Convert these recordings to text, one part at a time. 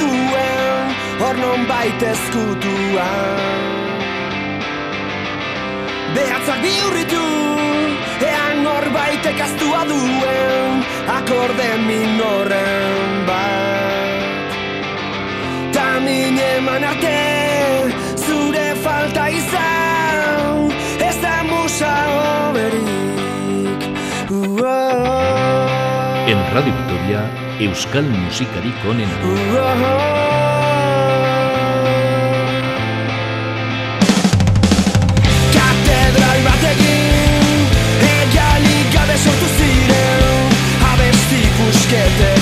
duen hor non baita ezkutuan Behatzak bihurritu ean hor baita kastua duen akorde minoren bat Ta min eman arte zure falta izan ez da musa oberik En Radio Victoria, Euskal Musikari Konen. Katedral batekin Egalik gabe sortu ziren Abesti pusketekin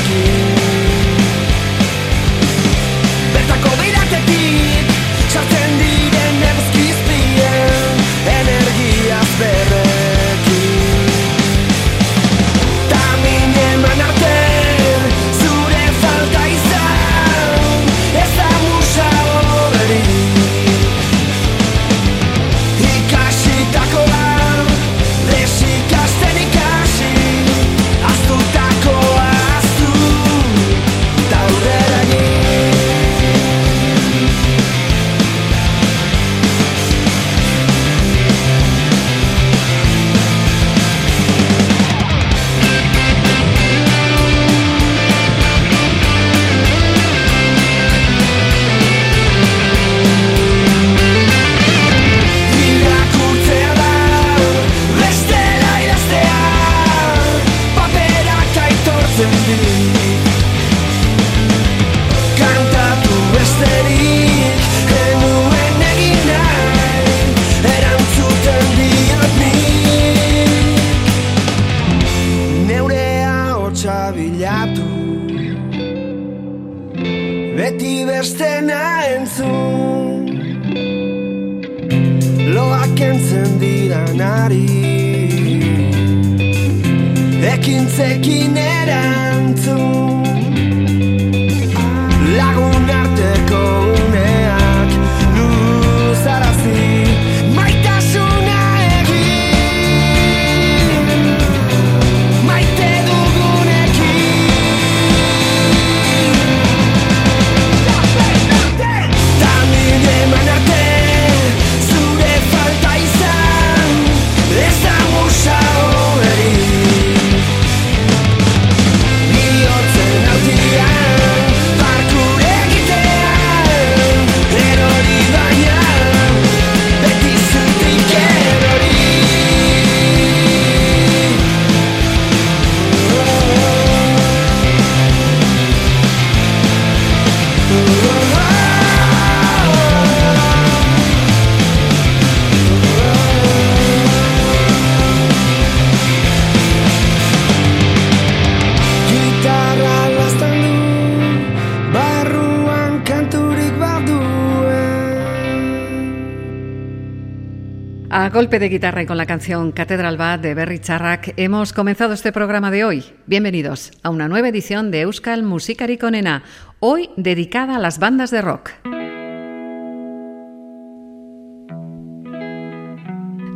A golpe de guitarra y con la canción Catedral Bad de Berry Charrac hemos comenzado este programa de hoy. Bienvenidos a una nueva edición de Euskal Musikari Konena, hoy dedicada a las bandas de rock.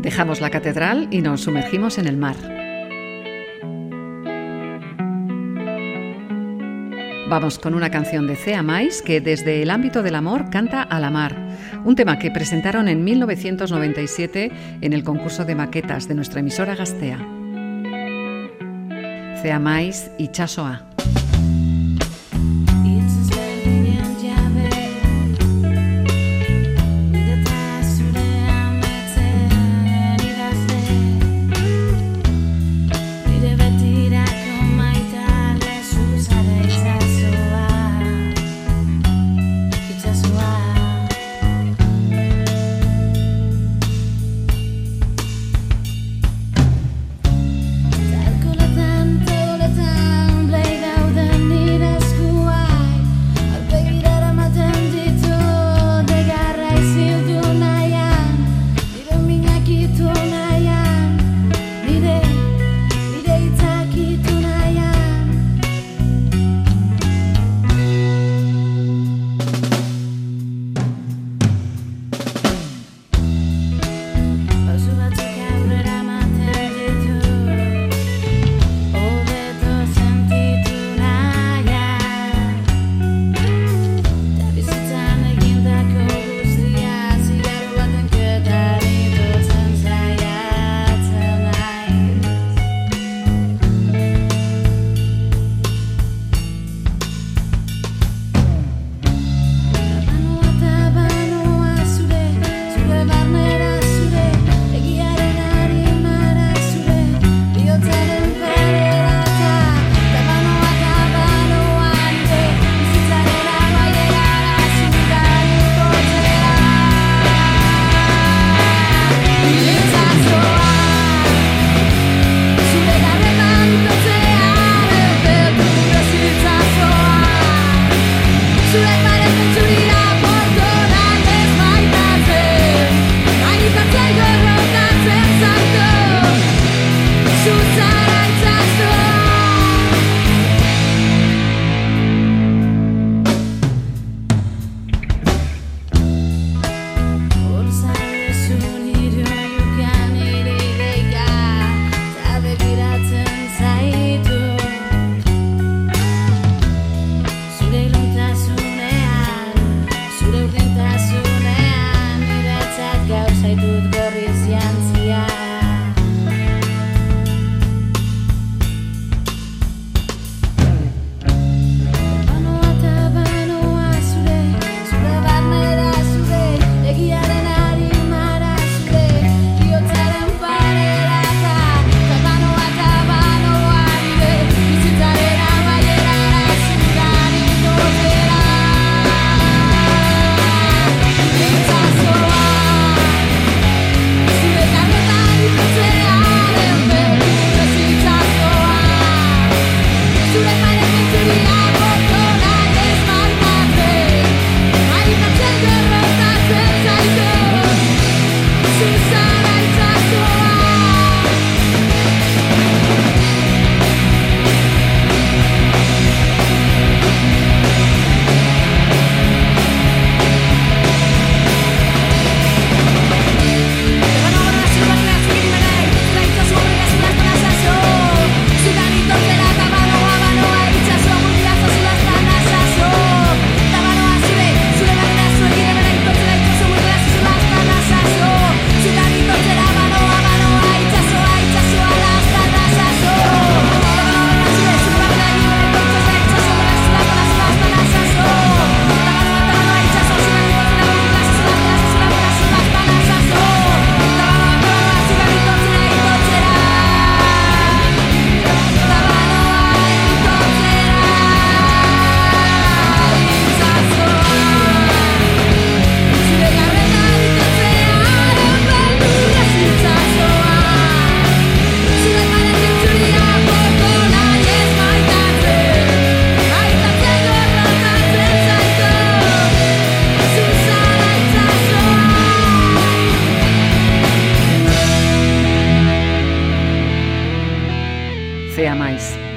Dejamos la catedral y nos sumergimos en el mar. Vamos con una canción de Cea Mais que desde el ámbito del amor canta a la mar, un tema que presentaron en 1997 en el concurso de maquetas de nuestra emisora Gastea. Cea Mais y Chasoa.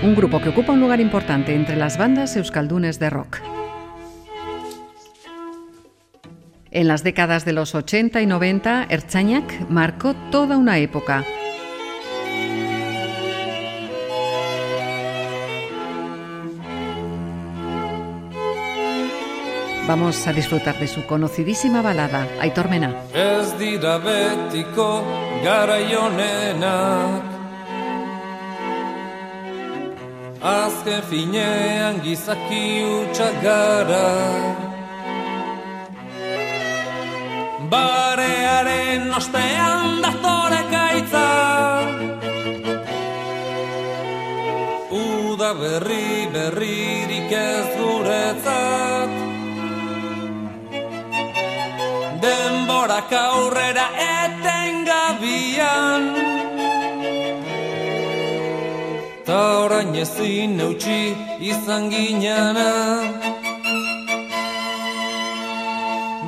Un grupo que ocupa un lugar importante entre las bandas euskaldunes de rock. En las décadas de los 80 y 90, Erchañak marcó toda una época. Vamos a disfrutar de su conocidísima balada, Aitor Mena. Azken finean gizaki utxak gara. Barearen ostean datore kaitza Uda berri berririk ez guretzat. Denborak aurrera etengabian Ta orain ezin eutxi izan ginana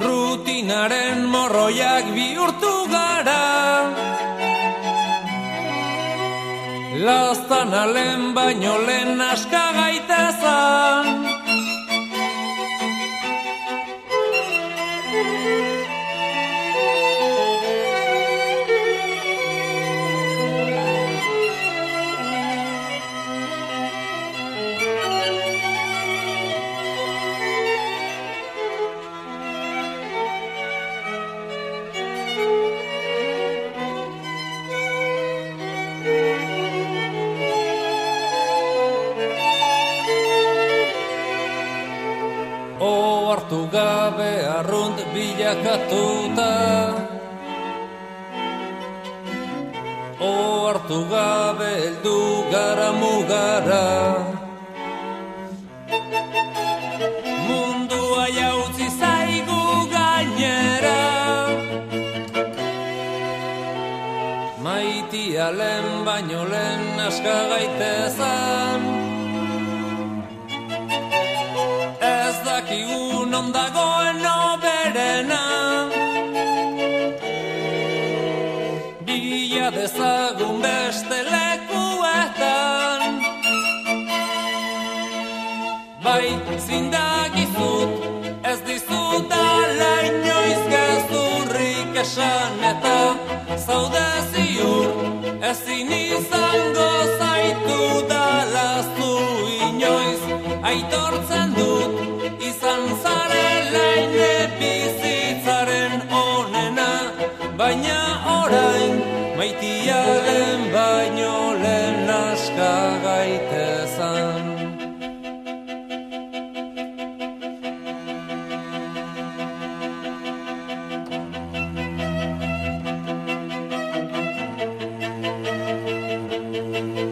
Rutinaren morroiak bihurtu gara. Lastan alen baino lehen aska gaitezan bilakatuta Ohartu gabe heldu gara mugara. Mundua jautzi zaigu gainera. Maitia lehen baino lehen aska gaitezan. Ez dakigu non dagoen oberena Bila dezagun beste lekuetan. Bai zindagizut ez dizut ala inoiz gezurrik esan eta zaude ziur ezin izango zaitu dalaztu inoiz aitortzen dut izan zarela ine bizitzaren onena baina orain maitiaren baino lehen aska gaitezan. bai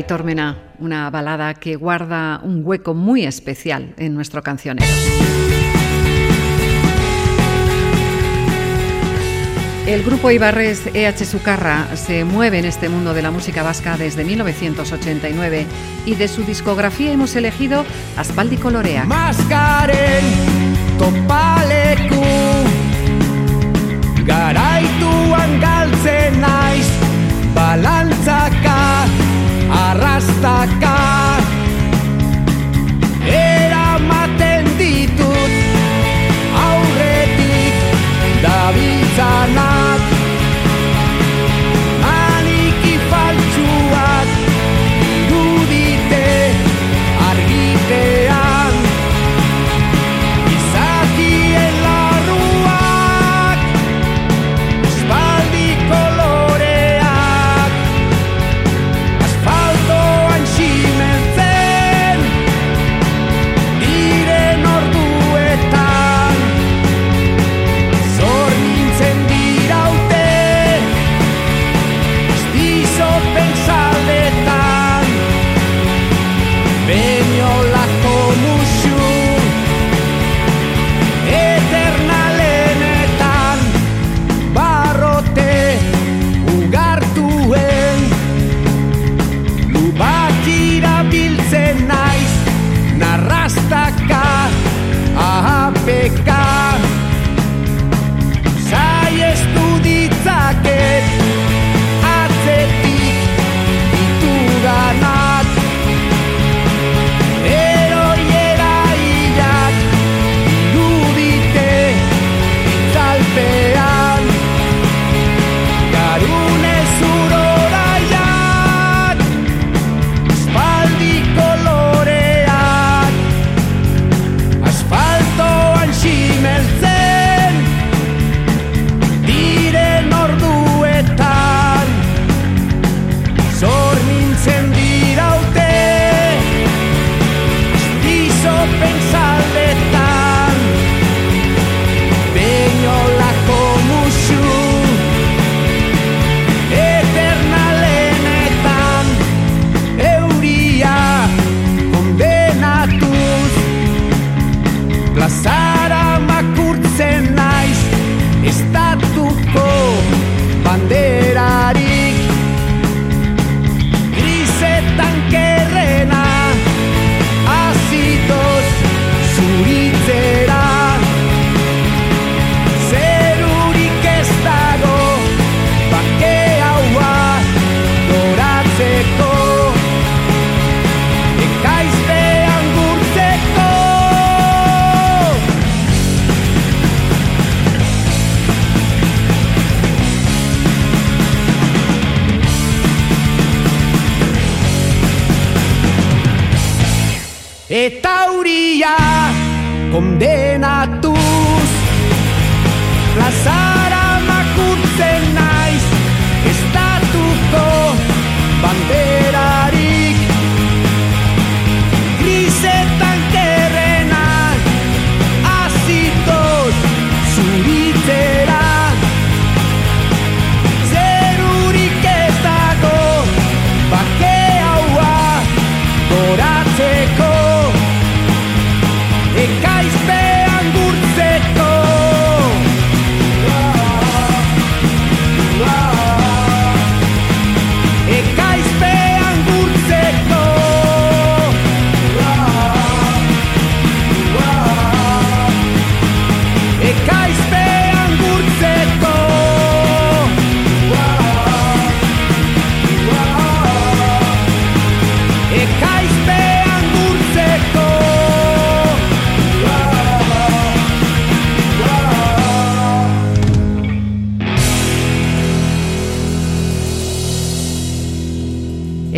Aitor Mena, una balada que guarda un hueco muy especial en nuestro cancionero. El grupo Ibarres EH Sucarra se mueve en este mundo de la música vasca desde 1989 y de su discografía hemos elegido Aspaldi Colorea. Naiz hasta acá.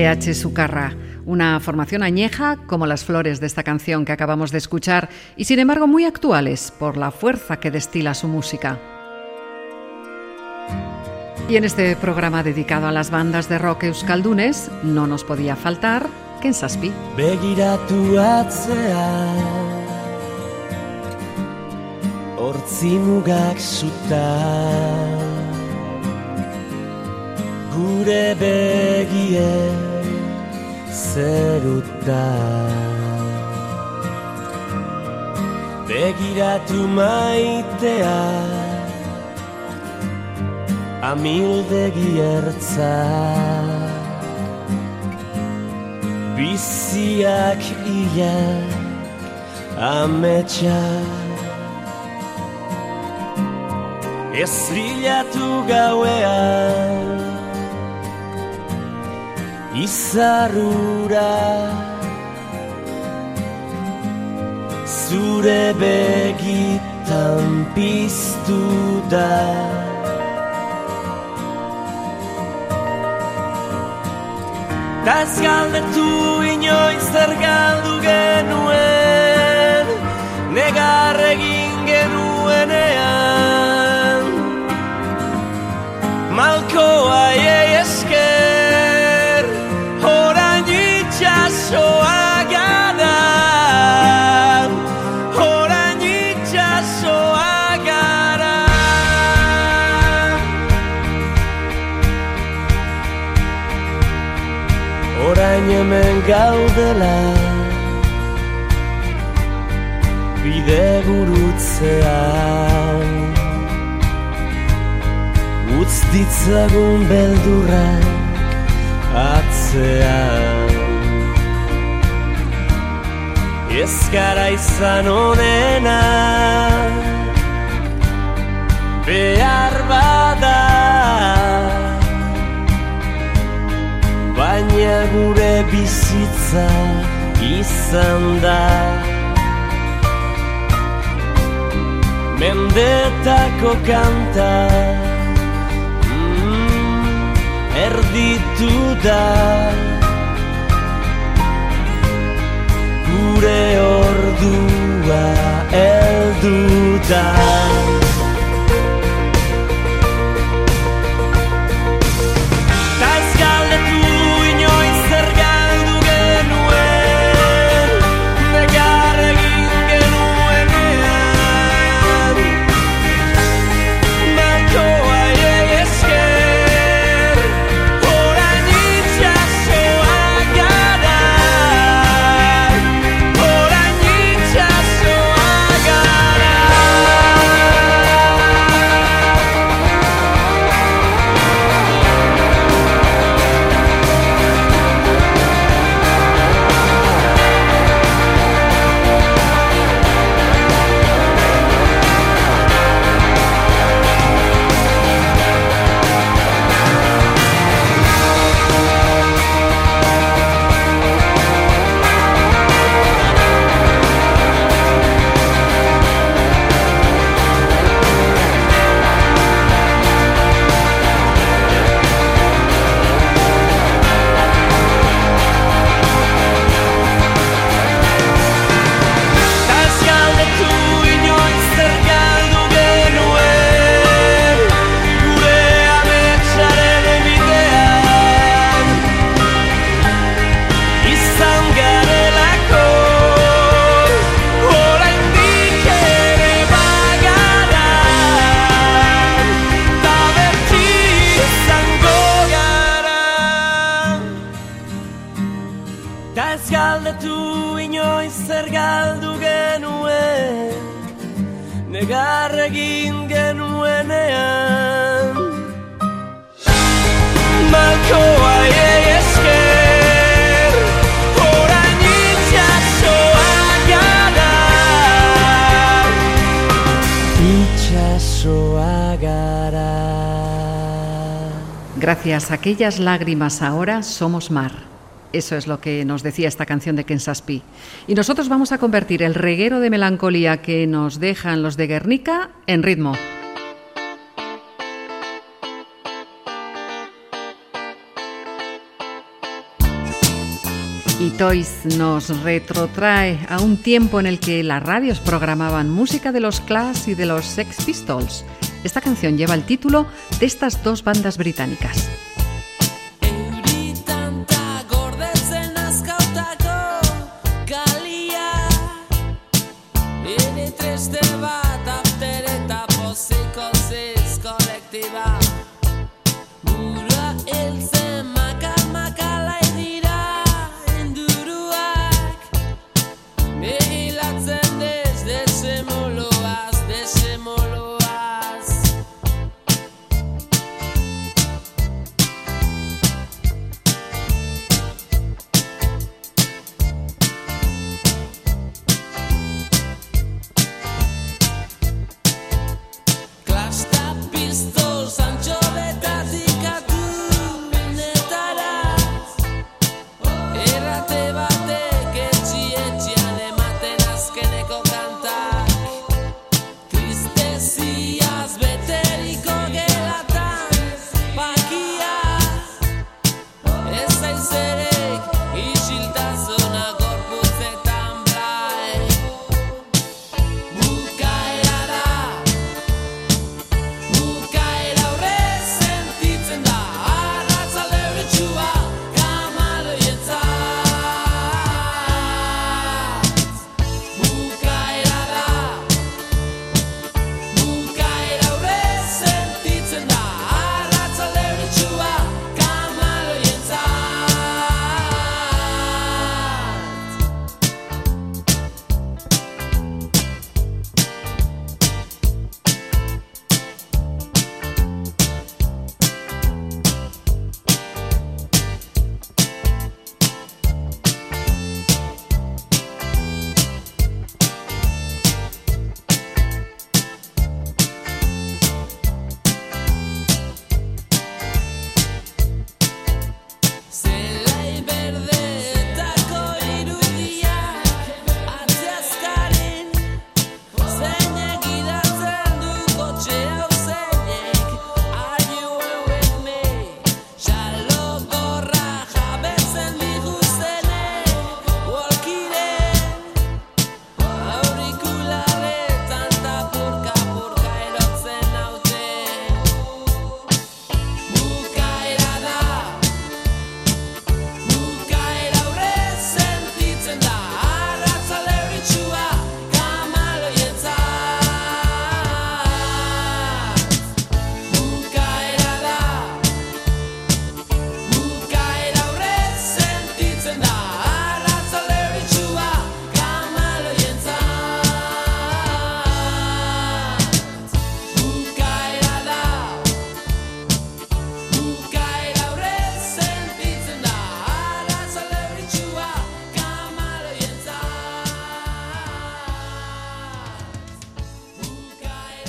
EH Sucarra, una formación añeja como las flores de esta canción que acabamos de escuchar y sin embargo muy actuales por la fuerza que destila su música. Y en este programa dedicado a las bandas de rock euskaldunes no nos podía faltar Ken Saspi. Begiratu begie zeruta. Begiratu maitea amildegi ertza. Biziak ia ametsa. Ez bilatu gauean Izarrura. Zure begitan piztu da. Da ez galdetu inoiz zer galdu genuen. Negar gaudela Bide gurutzean Utz ditzagun beldurra atzean. Ez gara izan onena. Behar bada. Baina gure bizitza izan da Mendetako kanta mm, erditu da Gure ordua eldu da Aquellas lágrimas ahora somos mar. Eso es lo que nos decía esta canción de Kensaspi. Y nosotros vamos a convertir el reguero de melancolía que nos dejan los de Guernica en ritmo. Y Toys nos retrotrae a un tiempo en el que las radios programaban música de los Clash y de los Sex Pistols. Esta canción lleva el título de estas dos bandas británicas.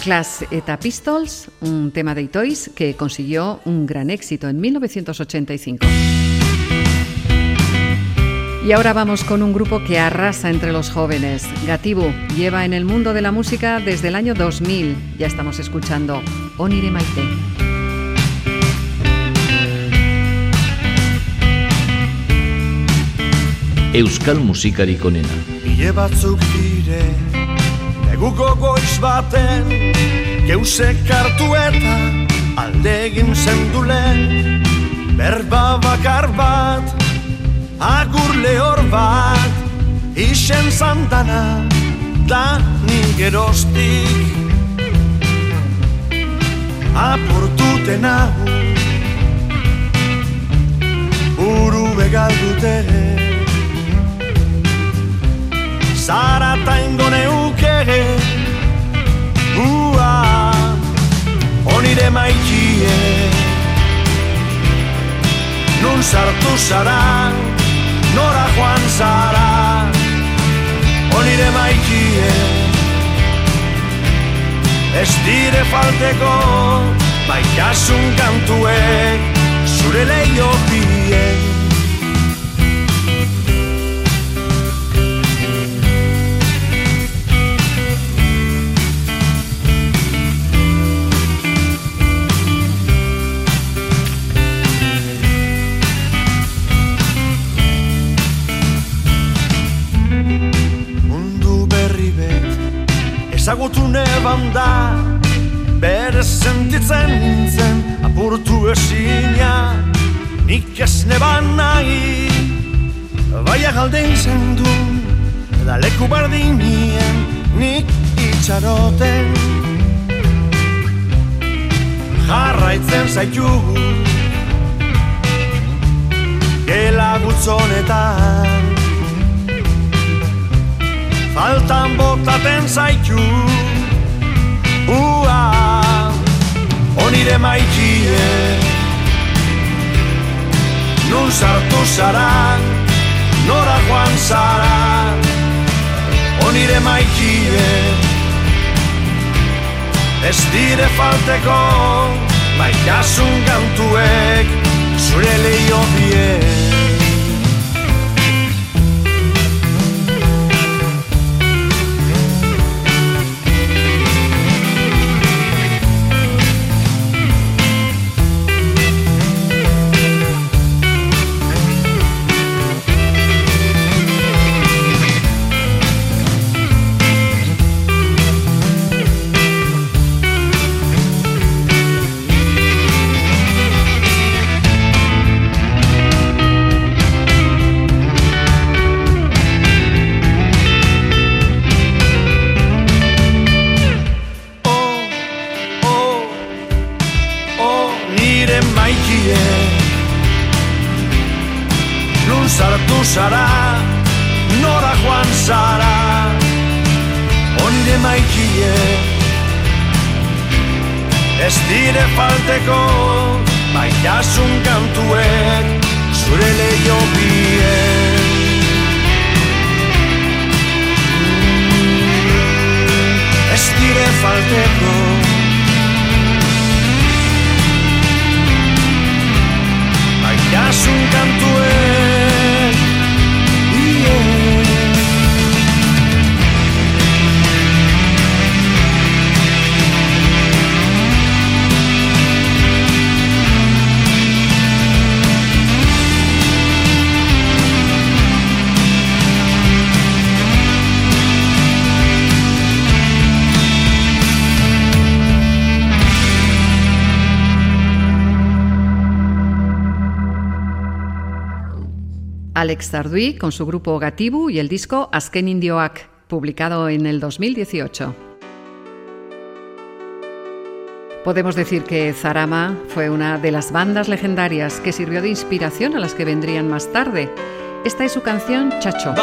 Clash eta Pistols, un tema de Toys que consiguió un gran éxito en 1985. Y ahora vamos con un grupo que arrasa entre los jóvenes. Gatibu lleva en el mundo de la música desde el año 2000. Ya estamos escuchando Onire Maite. Euskal musikari konena. Neguko goiz baten Geusek hartu eta Aldegin zendulen Berba bakar bat Agur lehor bat Ixen zandana Da nigerostik Aportuten hau Uru begaldute Zara ta ingone uke Ua Onire maikie. Nun sartu zara Nora joan zara. Onire maikie. Ez dire falteko Baitasun kantuek Zure leio biek da. Bere sentitzen nintzen apurtu esina Nik ez neban nahi Baia galdein zendu Da leku bardinien nik itxaroten. Jarraitzen zaitugu Gela gutzonetan Faltan botaten zaitu Ua Onire maikie Nun sartu zara Nora joan zara Onire maikie Ez dire falteko Baitasun gantuek Zure leio biek Alex con su grupo Gatibu y el disco Asken Indioak, publicado en el 2018. Podemos decir que Zarama fue una de las bandas legendarias que sirvió de inspiración a las que vendrían más tarde. Esta es su canción Chacho.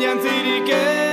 Albarka zarra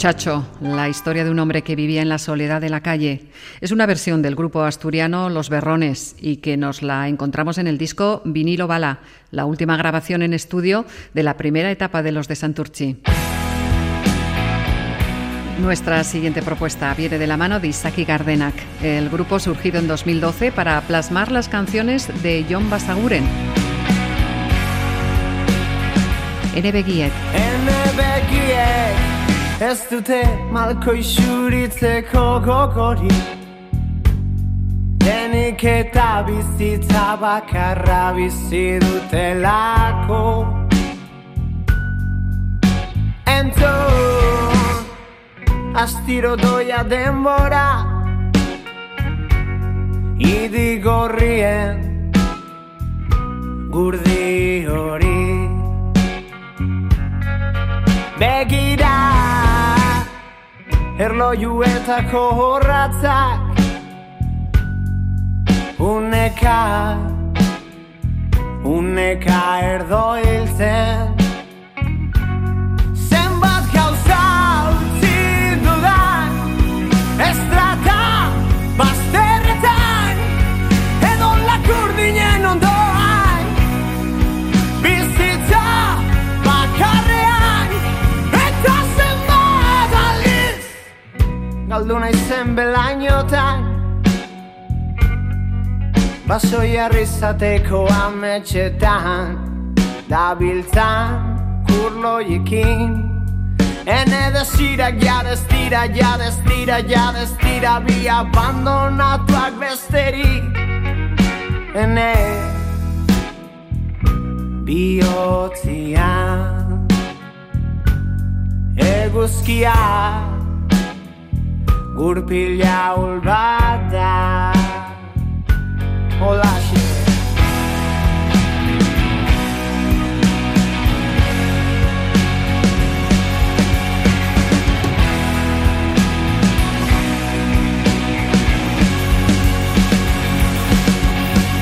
Muchacho, la historia de un hombre que vivía en la soledad de la calle. Es una versión del grupo asturiano Los Berrones y que nos la encontramos en el disco Vinilo Bala, la última grabación en estudio de la primera etapa de los de Santurchi. Nuestra siguiente propuesta viene de la mano de Isaki Gardenak, el grupo surgido en 2012 para plasmar las canciones de John Basaguren. Begiek. Ez dute malko isuritzeko gogori Denik eta bizitza bakarra bizi dutelako Entzun, astiro doia denbora. Idi gorrien gurdi hori. Begira erlojuetako horratzak Uneka, uneka erdo hiltzen. Zenbat gauza utzi dudan bazterretan galdu nahi zen belainotan Baso jarrizateko ametxetan Dabiltzan kurloikin Ene desira jadez dira, jadez dira, jadez dira Bi abandonatuak besteri. Ene bihotzian Eguzkiak gurpila ulbat da Olaxe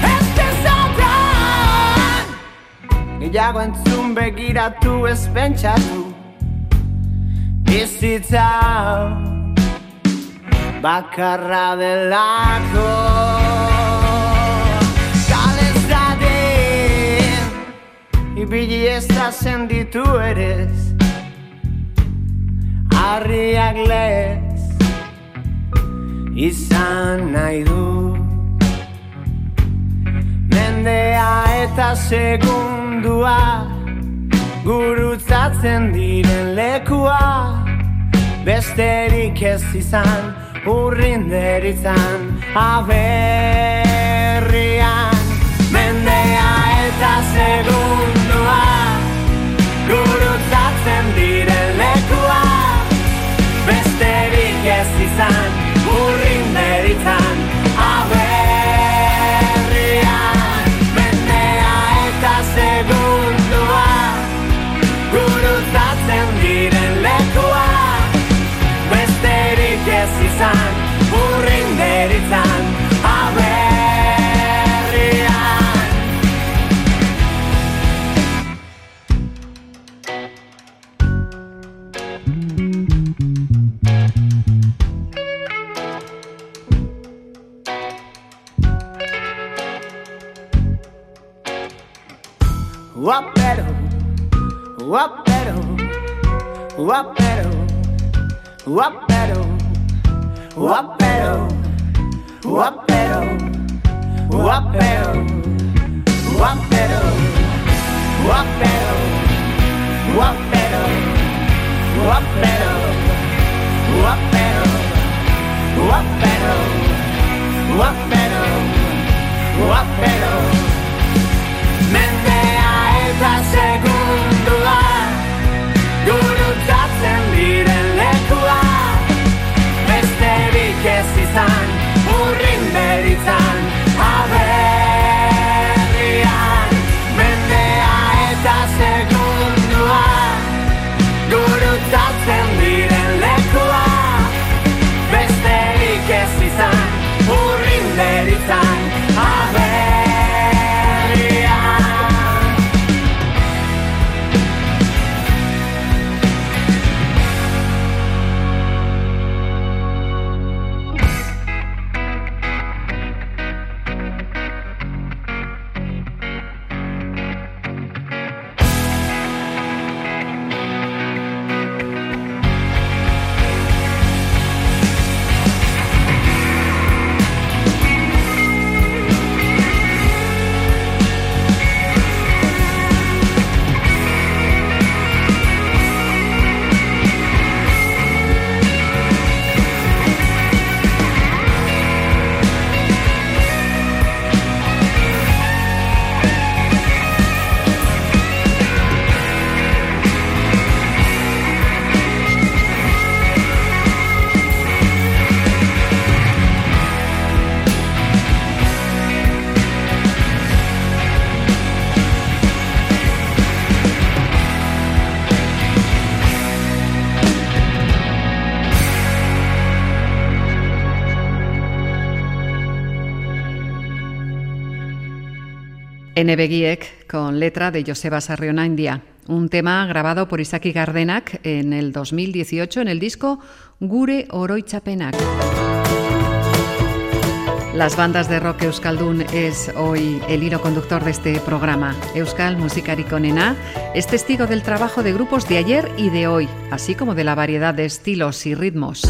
Ez dezatan Gehiago entzun begiratu ez pentsatu. Bizitza. hau bakarra delako Kalez dadin Ibili ez da senditu erez Arriak lez Izan nahi du. Mendea eta segundua Gurutzatzen diren lekua. Besterik ez izan Urrinder izan Aberrian. Mendea eta segundua Gurutzatzen diren lekua. Besterik ez izan Urrinder izan izan, urrin deritzan, aberrian. Guapero, guapero, guapero, guapero wapero, wapero, wapero, wapero, wapero, wapero, wapero, wapero, wapero, wapero, wapero. time. N. Beguiek, con letra de Joseba Sarrionandia, un tema grabado por Isaki Gardenak en el 2018 en el disco Gure Oroitzapenak. Las bandas de rock Euskaldun es hoy el hilo conductor de este programa. Euskal Musikarikonena es testigo del trabajo de grupos de ayer y de hoy, así como de la variedad de estilos y ritmos.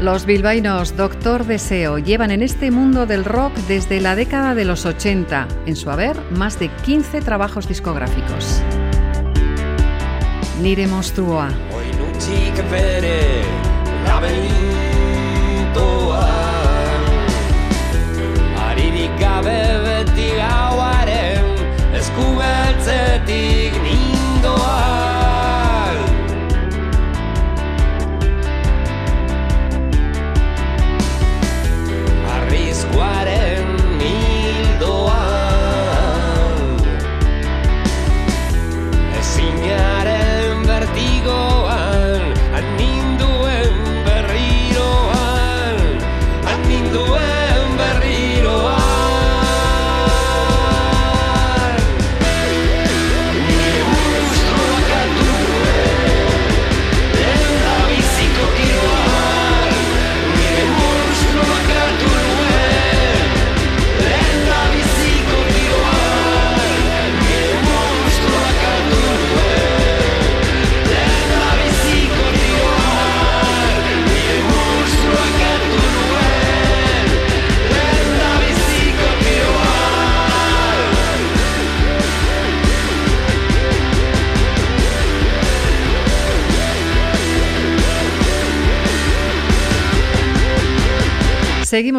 Los bilbaínos Doctor Deseo llevan en este mundo del rock desde la década de los 80, en su haber más de 15 trabajos discográficos. Nire Monstrua. Gabe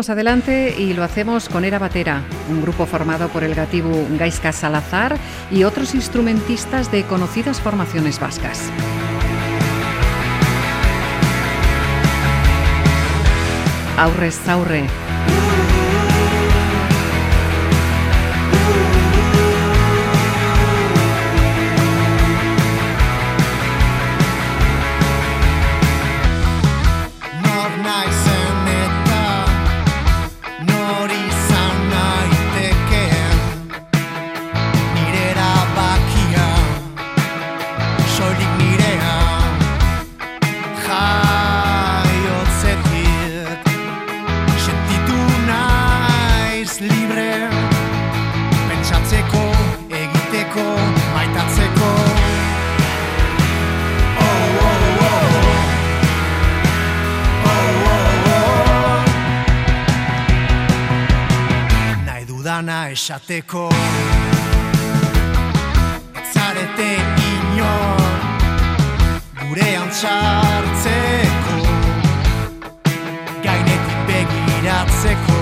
Adelante y lo hacemos con Era Batera, un grupo formado por el gatibu Gaisca Salazar y otros instrumentistas de conocidas formaciones vascas. Aurrez aurre. Esateko Zarete inor gurean txartzeko Gainetik begiratzeko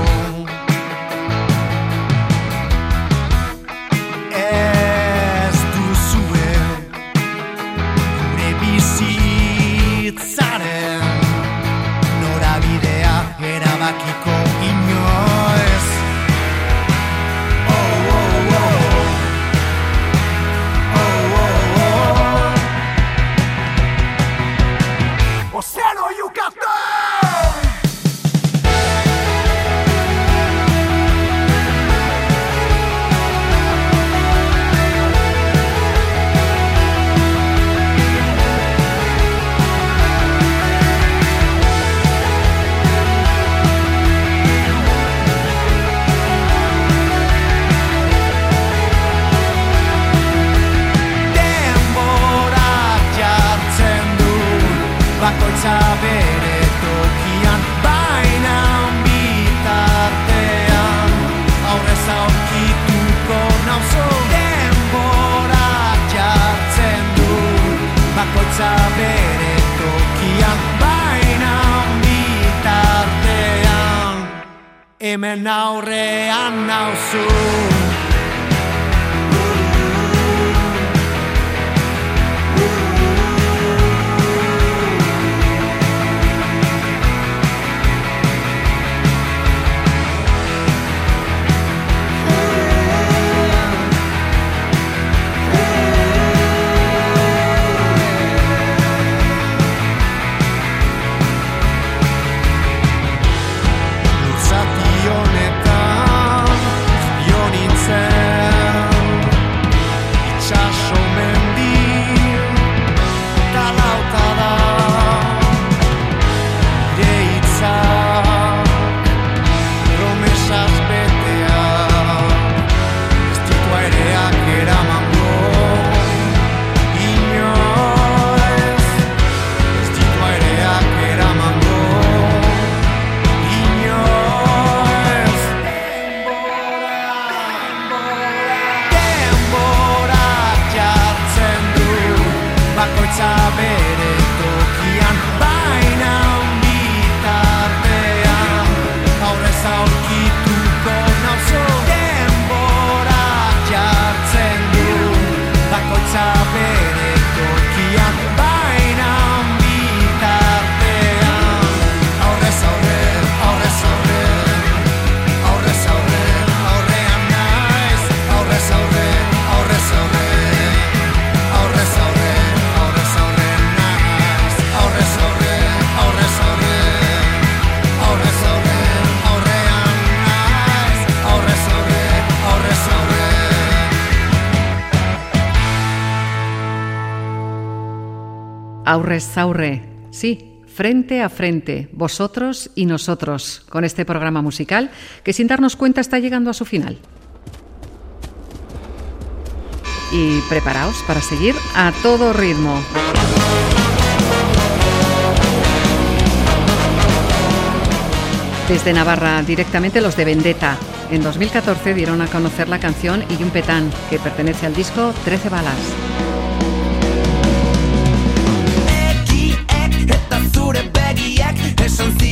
bere tokian baina bitartean hemen aurrean nauzu Aurres Aurre, sí, frente a frente, vosotros y nosotros, con este programa musical que sin darnos cuenta está llegando a su final. Y preparaos para seguir a todo ritmo. Desde Navarra, directamente los de Vendetta. En 2014 dieron a conocer la canción Iyumpetán, que pertenece al disco 13 balas. calzoncillo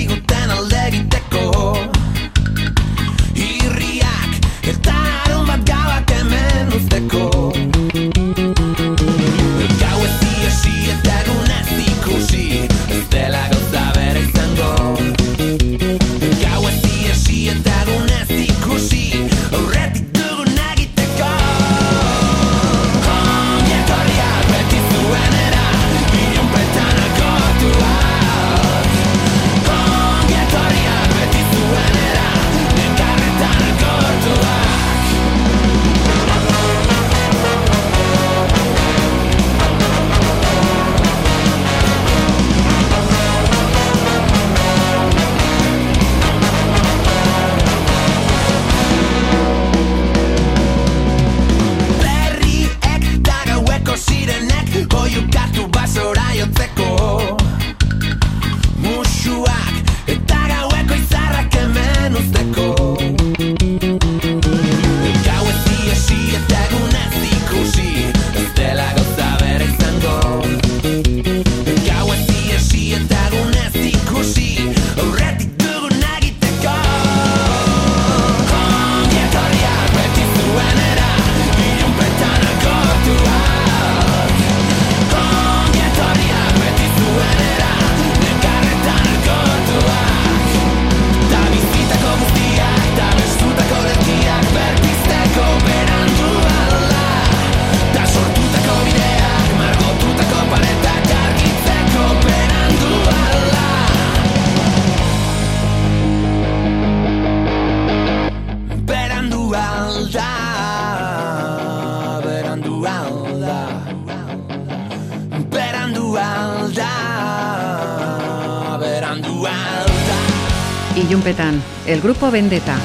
Grupo Vendetta.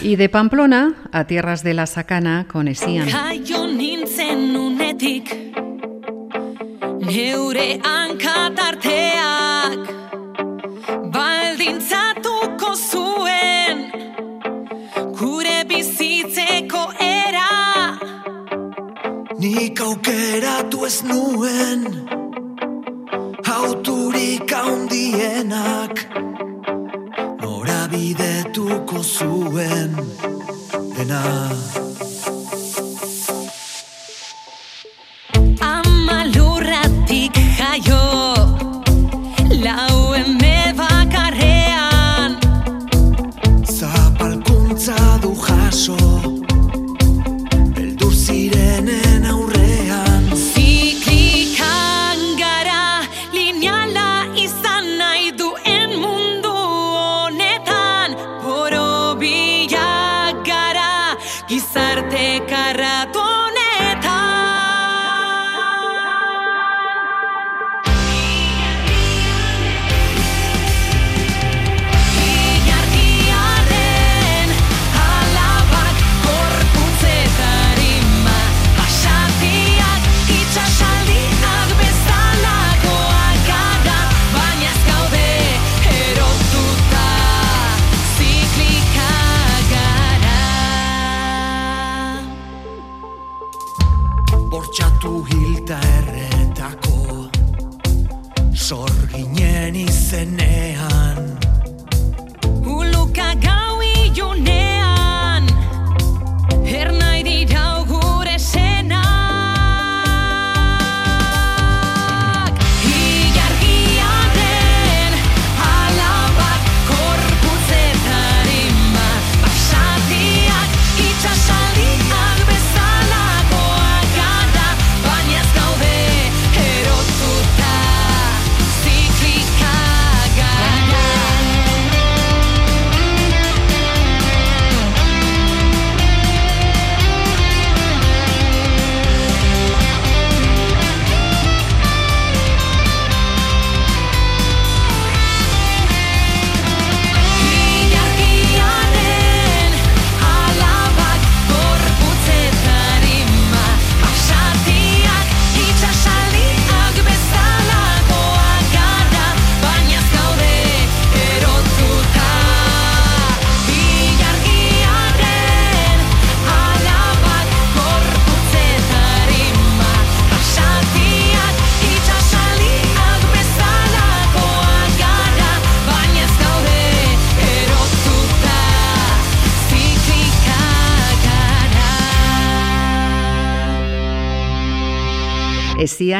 Y de Pamplona a tierras de la Sacana con Esian. Neure hankatarteak Baldintzatuko zuen aukeratu ez nuen Hauturik haundienak Nora bidetuko zuen Denak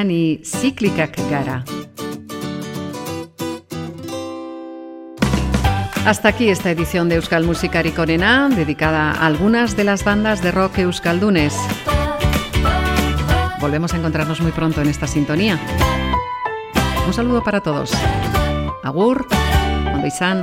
Y Cíclicak Gara. Hasta aquí esta edición de Euskal Musikari Konena, dedicada a algunas de las bandas de rock euskaldunes. Volvemos a encontrarnos muy pronto en esta sintonía. Un saludo para todos. Agur, Ondo izan.